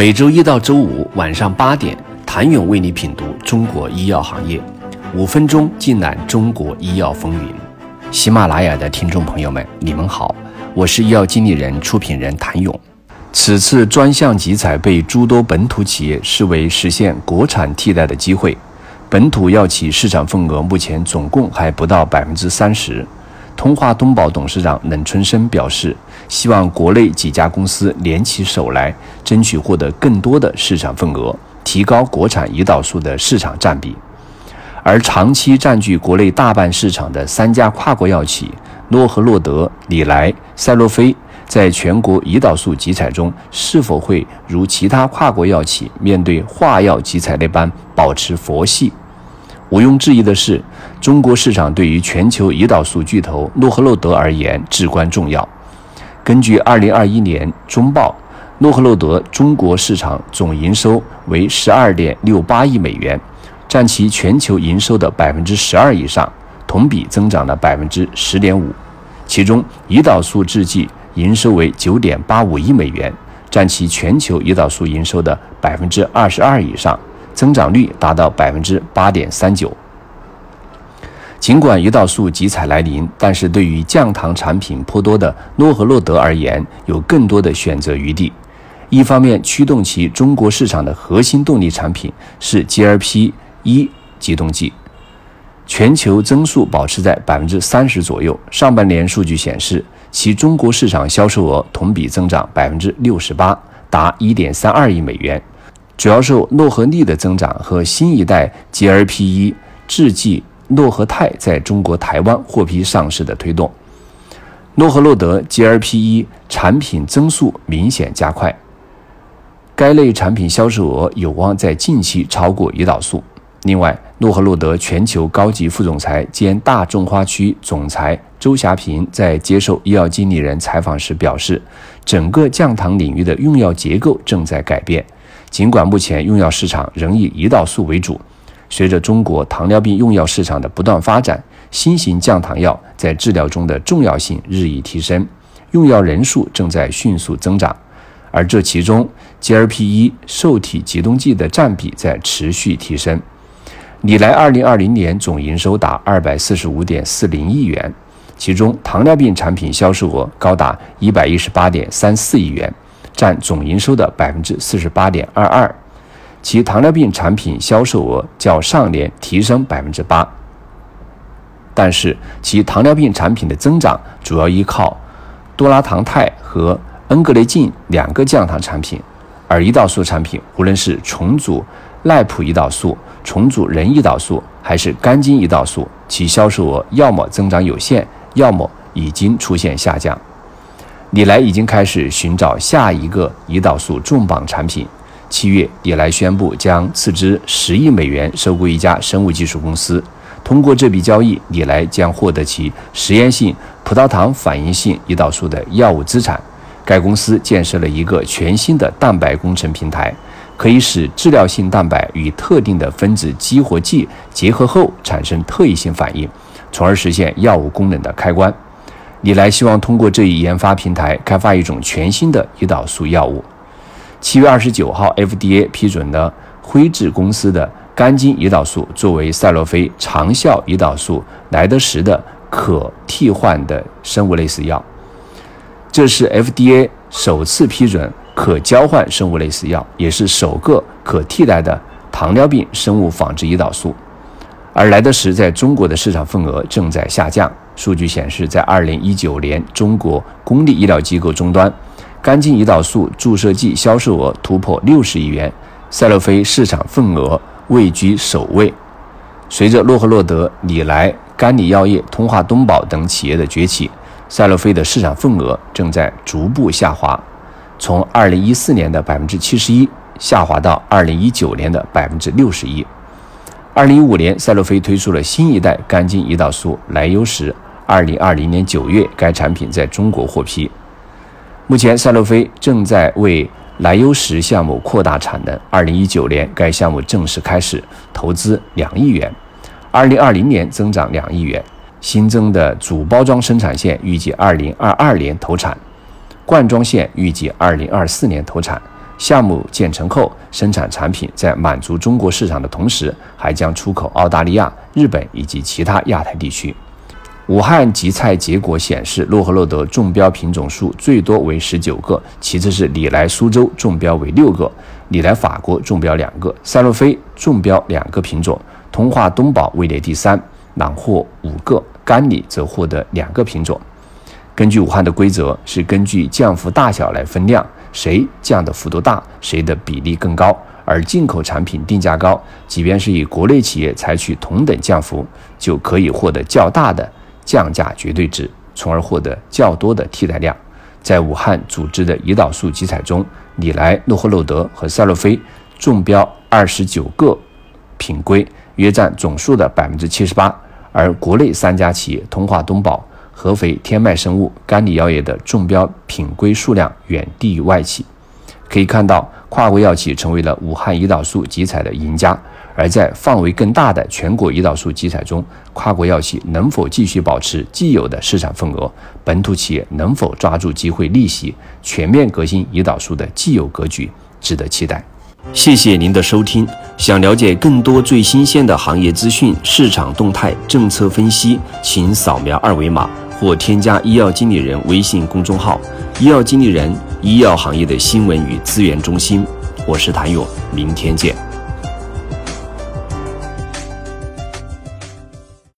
每周一到周五晚上八点，谭勇为你品读中国医药行业，五分钟尽览中国医药风云。喜马拉雅的听众朋友们，你们好，我是医药经理人、出品人谭勇。此次专项集采被诸多本土企业视为实现国产替代的机会，本土药企市场份额目前总共还不到百分之三十。通化东宝董事长冷春生表示，希望国内几家公司联起手来，争取获得更多的市场份额，提高国产胰岛素的市场占比。而长期占据国内大半市场的三家跨国药企诺和诺德、礼来、赛诺菲，在全国胰岛素集采中，是否会如其他跨国药企面对化药集采那般保持佛系？毋庸置疑的是，中国市场对于全球胰岛素巨头诺和诺德而言至关重要。根据2021年中报，诺和诺德中国市场总营收为12.68亿美元，占其全球营收的12%以上，同比增长了10.5%。其中，胰岛素制剂营收为9.85亿美元，占其全球胰岛素营收的22%以上。增长率达到百分之八点三九。尽管胰岛素集采来临，但是对于降糖产品颇多的诺和诺德而言，有更多的选择余地。一方面，驱动其中国市场的核心动力产品是 GLP 一激动剂，全球增速保持在百分之三十左右。上半年数据显示，其中国市场销售额同比增长百分之六十八，达一点三二亿美元。主要受诺和利的增长和新一代 GLP-1 制剂诺和泰在中国台湾获批上市的推动，诺和诺德 GLP-1 产品增速明显加快，该类产品销售额有望在近期超过胰岛素。另外，诺和诺德全球高级副总裁兼大中华区总裁周霞平在接受医药经理人采访时表示，整个降糖领域的用药结构正在改变。尽管目前用药市场仍以胰岛素为主，随着中国糖尿病用药市场的不断发展，新型降糖药在治疗中的重要性日益提升，用药人数正在迅速增长，而这其中 GLP-1 受体激动剂的占比在持续提升。李来2020年总营收达245.40亿元，其中糖尿病产品销售额高达118.34亿元。占总营收的百分之四十八点二二，其糖尿病产品销售额较上年提升百分之八，但是其糖尿病产品的增长主要依靠多拉糖肽和恩格雷净两个降糖产品，而胰岛素产品无论是重组赖普胰岛素、重组人胰岛素还是肝精胰岛素，其销售额要么增长有限，要么已经出现下降。李来已经开始寻找下一个胰岛素重磅产品。七月，李来宣布将斥资十亿美元收购一家生物技术公司。通过这笔交易，李来将获得其实验性葡萄糖反应性胰岛素的药物资产。该公司建设了一个全新的蛋白工程平台，可以使治疗性蛋白与特定的分子激活剂结合后产生特异性反应，从而实现药物功能的开关。你来希望通过这一研发平台开发一种全新的胰岛素药物。七月二十九号，FDA 批准了辉智公司的肝精胰岛素作为赛诺菲长效胰岛素莱德时的可替换的生物类似药。这是 FDA 首次批准可交换生物类似药，也是首个可替代的糖尿病生物仿制胰岛素。而莱德时在中国的市场份额正在下降。数据显示，在2019年，中国公立医疗机构终端肝精胰岛素注射剂销售额突破60亿元，赛诺菲市场份额位居首位。随着诺和诺德、礼来、甘李药业、通化东宝等企业的崛起，赛诺菲的市场份额正在逐步下滑，从2014年的71%下滑到2019年的61%。2015年，赛诺菲推出了新一代肝精胰岛素莱优时。二零二零年九月，该产品在中国获批。目前，赛洛菲正在为莱优时项目扩大产能。二零一九年，该项目正式开始，投资两亿元。二零二零年增长两亿元。新增的主包装生产线预计二零二二年投产，罐装线预计二零二四年投产。项目建成后，生产产品在满足中国市场的同时，还将出口澳大利亚、日本以及其他亚太地区。武汉集采结果显示，洛赫洛德中标品种数最多为十九个，其次是礼来苏州中标为六个，礼来法国中标两个，赛洛菲中标两个品种，通化东宝位列第三，囊获五个，甘李则获得两个品种。根据武汉的规则，是根据降幅大小来分量。谁降的幅度大，谁的比例更高。而进口产品定价高，即便是以国内企业采取同等降幅，就可以获得较大的降价绝对值，从而获得较多的替代量。在武汉组织的胰岛素集采中，礼来、诺和诺德和赛洛菲中标二十九个品规，约占总数的百分之七十八。而国内三家企业通化东宝。合肥天迈生物、甘李药业的中标品规数量远低于外企，可以看到跨国药企成为了武汉胰岛素集采的赢家。而在范围更大的全国胰岛素集采中，跨国药企能否继续保持既有的市场份额？本土企业能否抓住机会逆袭？全面革新胰岛素的既有格局，值得期待。谢谢您的收听。想了解更多最新鲜的行业资讯、市场动态、政策分析，请扫描二维码。或添加医药经理人微信公众号“医药经理人”，医药行业的新闻与资源中心。我是谭勇，明天见。